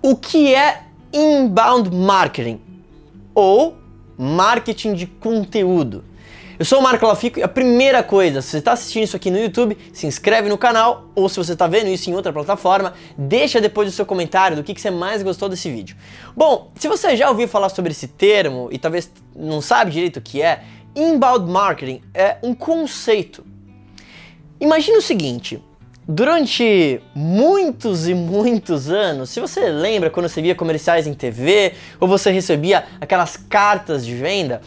O que é inbound marketing ou marketing de conteúdo? Eu sou o Marco Lafico e a primeira coisa, se você está assistindo isso aqui no YouTube, se inscreve no canal ou se você está vendo isso em outra plataforma, deixa depois o seu comentário do que, que você mais gostou desse vídeo. Bom, se você já ouviu falar sobre esse termo e talvez não sabe direito o que é, inbound marketing é um conceito. Imagina o seguinte, Durante muitos e muitos anos, se você lembra quando você via comerciais em TV ou você recebia aquelas cartas de venda,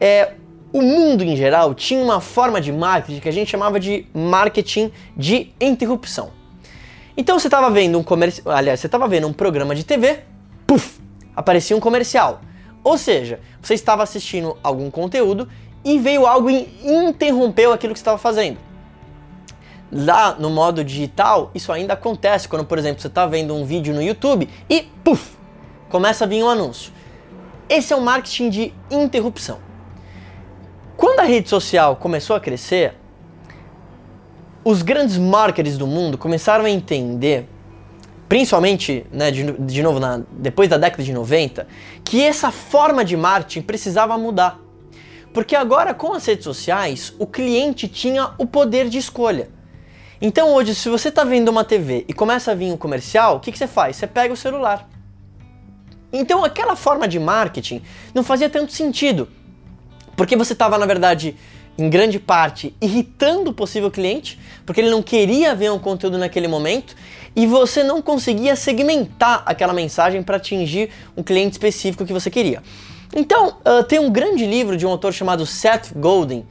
é, o mundo em geral tinha uma forma de marketing que a gente chamava de marketing de interrupção. Então você estava vendo um comercial, aliás, você estava vendo um programa de TV, puf, aparecia um comercial. Ou seja, você estava assistindo algum conteúdo e veio algo e interrompeu aquilo que estava fazendo. Lá no modo digital, isso ainda acontece quando, por exemplo, você está vendo um vídeo no YouTube e puf, começa a vir um anúncio. Esse é o marketing de interrupção. Quando a rede social começou a crescer, os grandes marketers do mundo começaram a entender, principalmente, né, de, de novo, na, depois da década de 90, que essa forma de marketing precisava mudar. Porque agora, com as redes sociais, o cliente tinha o poder de escolha. Então hoje, se você está vendo uma TV e começa a vir um comercial, o que, que você faz? Você pega o celular. Então aquela forma de marketing não fazia tanto sentido. Porque você estava, na verdade, em grande parte, irritando o possível cliente, porque ele não queria ver um conteúdo naquele momento, e você não conseguia segmentar aquela mensagem para atingir um cliente específico que você queria. Então, uh, tem um grande livro de um autor chamado Seth Godin,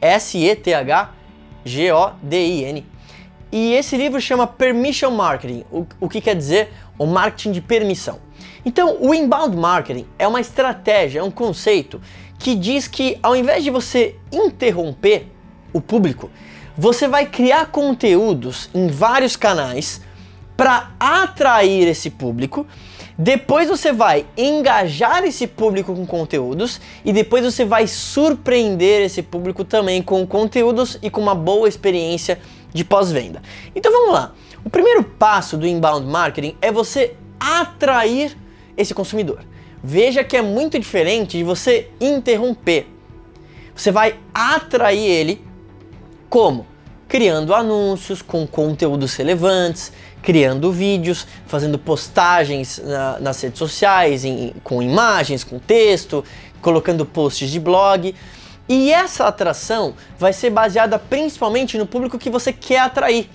S-E-T-H-G-O-D-I-N, e esse livro chama Permission Marketing, o, o que quer dizer o marketing de permissão. Então, o inbound marketing é uma estratégia, é um conceito que diz que ao invés de você interromper o público, você vai criar conteúdos em vários canais para atrair esse público. Depois você vai engajar esse público com conteúdos e depois você vai surpreender esse público também com conteúdos e com uma boa experiência de pós-venda. Então vamos lá. O primeiro passo do inbound marketing é você atrair esse consumidor. Veja que é muito diferente de você interromper. Você vai atrair ele como? Criando anúncios com conteúdos relevantes, criando vídeos, fazendo postagens na, nas redes sociais, em, com imagens, com texto, colocando posts de blog. E essa atração vai ser baseada principalmente no público que você quer atrair.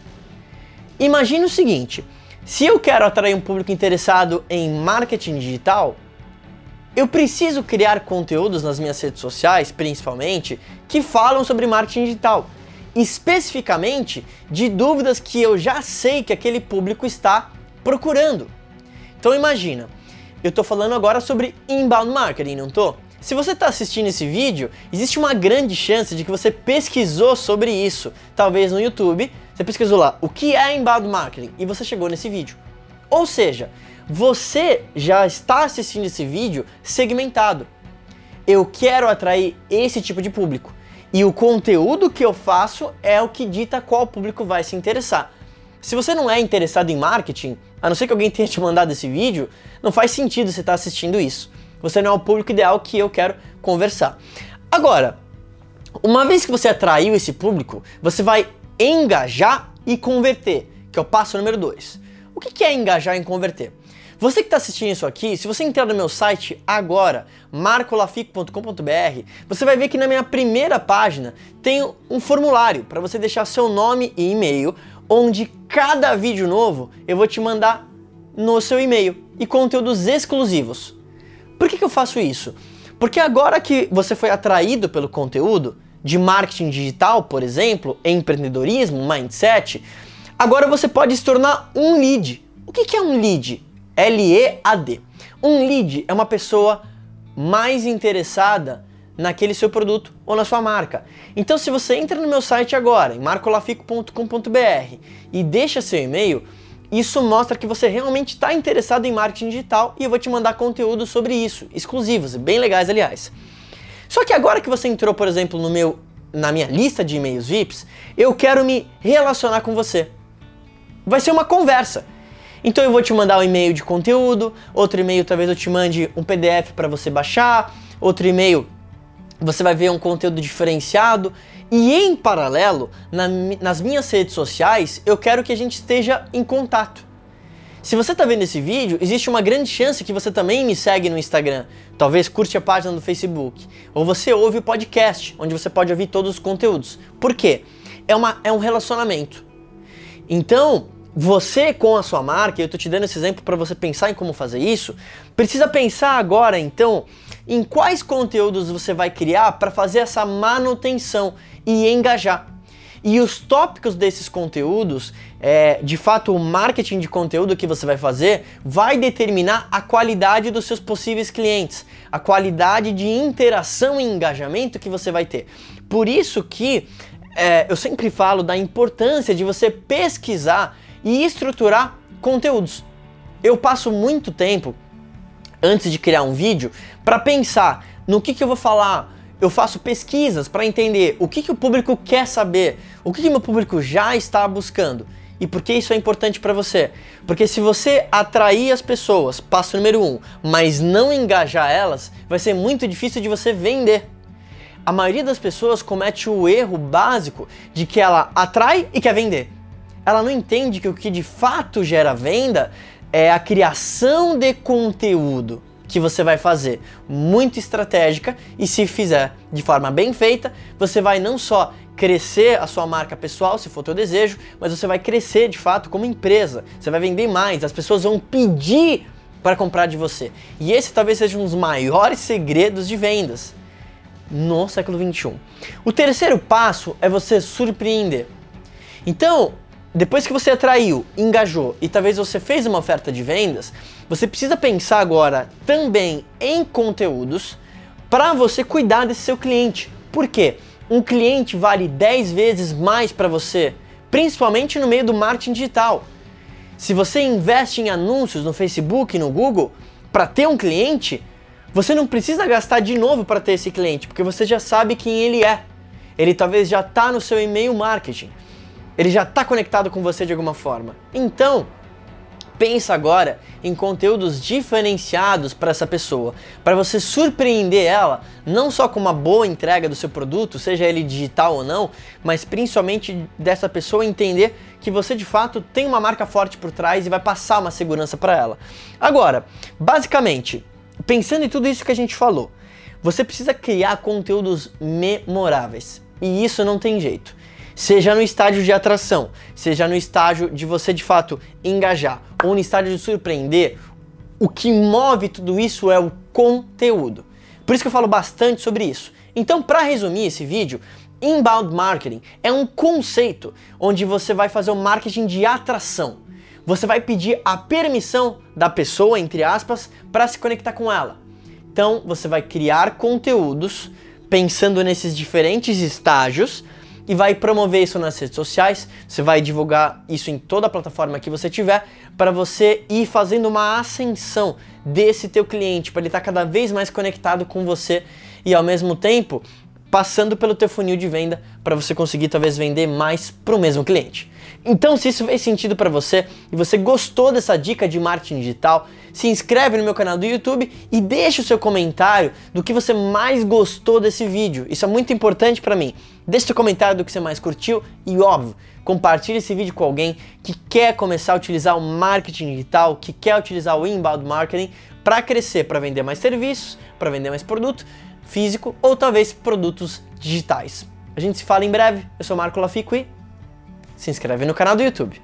Imagine o seguinte: se eu quero atrair um público interessado em marketing digital, eu preciso criar conteúdos nas minhas redes sociais, principalmente, que falam sobre marketing digital, especificamente de dúvidas que eu já sei que aquele público está procurando. Então imagina, eu estou falando agora sobre inbound marketing, não estou? Se você está assistindo esse vídeo, existe uma grande chance de que você pesquisou sobre isso, talvez no YouTube, você pesquisou lá o que é inbound marketing e você chegou nesse vídeo. Ou seja, você já está assistindo esse vídeo segmentado. Eu quero atrair esse tipo de público. E o conteúdo que eu faço é o que dita qual público vai se interessar. Se você não é interessado em marketing, a não ser que alguém tenha te mandado esse vídeo, não faz sentido você estar assistindo isso. Você não é o público ideal que eu quero conversar. Agora, uma vez que você atraiu esse público, você vai engajar e converter, que é o passo número 2. O que é engajar e converter? Você que está assistindo isso aqui, se você entrar no meu site agora, marcolafico.com.br, você vai ver que na minha primeira página tem um formulário para você deixar seu nome e e-mail, onde cada vídeo novo eu vou te mandar no seu e-mail e conteúdos exclusivos. Por que, que eu faço isso? Porque agora que você foi atraído pelo conteúdo de marketing digital, por exemplo, empreendedorismo, mindset, agora você pode se tornar um lead. O que, que é um lead? L-E-A-D. Um lead é uma pessoa mais interessada naquele seu produto ou na sua marca. Então, se você entra no meu site agora, em marcolafico.com.br e deixa seu e-mail, isso mostra que você realmente está interessado em marketing digital e eu vou te mandar conteúdo sobre isso, exclusivos, bem legais, aliás. Só que agora que você entrou, por exemplo, no meu, na minha lista de e-mails VIPs, eu quero me relacionar com você. Vai ser uma conversa. Então eu vou te mandar um e-mail de conteúdo, outro e-mail talvez eu te mande um PDF para você baixar, outro e-mail você vai ver um conteúdo diferenciado e em paralelo, na, nas minhas redes sociais, eu quero que a gente esteja em contato. Se você está vendo esse vídeo, existe uma grande chance que você também me segue no Instagram. Talvez curte a página do Facebook. Ou você ouve o podcast, onde você pode ouvir todos os conteúdos. Por quê? É, uma, é um relacionamento. Então, você com a sua marca, eu estou te dando esse exemplo para você pensar em como fazer isso, precisa pensar agora então em quais conteúdos você vai criar para fazer essa manutenção e engajar. E os tópicos desses conteúdos, é, de fato, o marketing de conteúdo que você vai fazer vai determinar a qualidade dos seus possíveis clientes, a qualidade de interação e engajamento que você vai ter. Por isso que é, eu sempre falo da importância de você pesquisar e estruturar conteúdos. Eu passo muito tempo antes de criar um vídeo para pensar no que, que eu vou falar. Eu faço pesquisas para entender o que, que o público quer saber, o que, que meu público já está buscando. E por que isso é importante para você? Porque se você atrair as pessoas, passo número um, mas não engajar elas, vai ser muito difícil de você vender. A maioria das pessoas comete o erro básico de que ela atrai e quer vender. Ela não entende que o que de fato gera venda é a criação de conteúdo que você vai fazer muito estratégica e se fizer de forma bem feita, você vai não só crescer a sua marca pessoal, se for teu desejo, mas você vai crescer de fato como empresa. Você vai vender mais, as pessoas vão pedir para comprar de você. E esse talvez seja um dos maiores segredos de vendas no século 21. O terceiro passo é você surpreender. Então, depois que você atraiu, engajou e talvez você fez uma oferta de vendas, você precisa pensar agora também em conteúdos para você cuidar desse seu cliente. Por quê? Um cliente vale 10 vezes mais para você, principalmente no meio do marketing digital. Se você investe em anúncios no Facebook e no Google para ter um cliente, você não precisa gastar de novo para ter esse cliente, porque você já sabe quem ele é. Ele talvez já está no seu e-mail marketing ele já está conectado com você de alguma forma. Então, pensa agora em conteúdos diferenciados para essa pessoa, para você surpreender ela, não só com uma boa entrega do seu produto, seja ele digital ou não, mas principalmente dessa pessoa entender que você de fato tem uma marca forte por trás e vai passar uma segurança para ela. Agora, basicamente, pensando em tudo isso que a gente falou, você precisa criar conteúdos memoráveis. E isso não tem jeito seja no estágio de atração, seja no estágio de você de fato engajar ou no estágio de surpreender, o que move tudo isso é o conteúdo. Por isso que eu falo bastante sobre isso. Então, para resumir esse vídeo, inbound marketing é um conceito onde você vai fazer o um marketing de atração. Você vai pedir a permissão da pessoa, entre aspas, para se conectar com ela. Então, você vai criar conteúdos pensando nesses diferentes estágios e vai promover isso nas redes sociais. Você vai divulgar isso em toda a plataforma que você tiver para você ir fazendo uma ascensão desse teu cliente, para ele estar tá cada vez mais conectado com você e ao mesmo tempo passando pelo teu funil de venda para você conseguir talvez vender mais para o mesmo cliente. Então, se isso fez sentido para você e você gostou dessa dica de marketing digital, se inscreve no meu canal do YouTube e deixa o seu comentário do que você mais gostou desse vídeo. Isso é muito importante para mim. Deixe seu comentário do que você mais curtiu e, óbvio, compartilhe esse vídeo com alguém que quer começar a utilizar o marketing digital, que quer utilizar o inbound marketing para crescer, para vender mais serviços, para vender mais produto físico ou talvez produtos digitais. A gente se fala em breve. Eu sou Marco Lafico e se inscreve no canal do YouTube.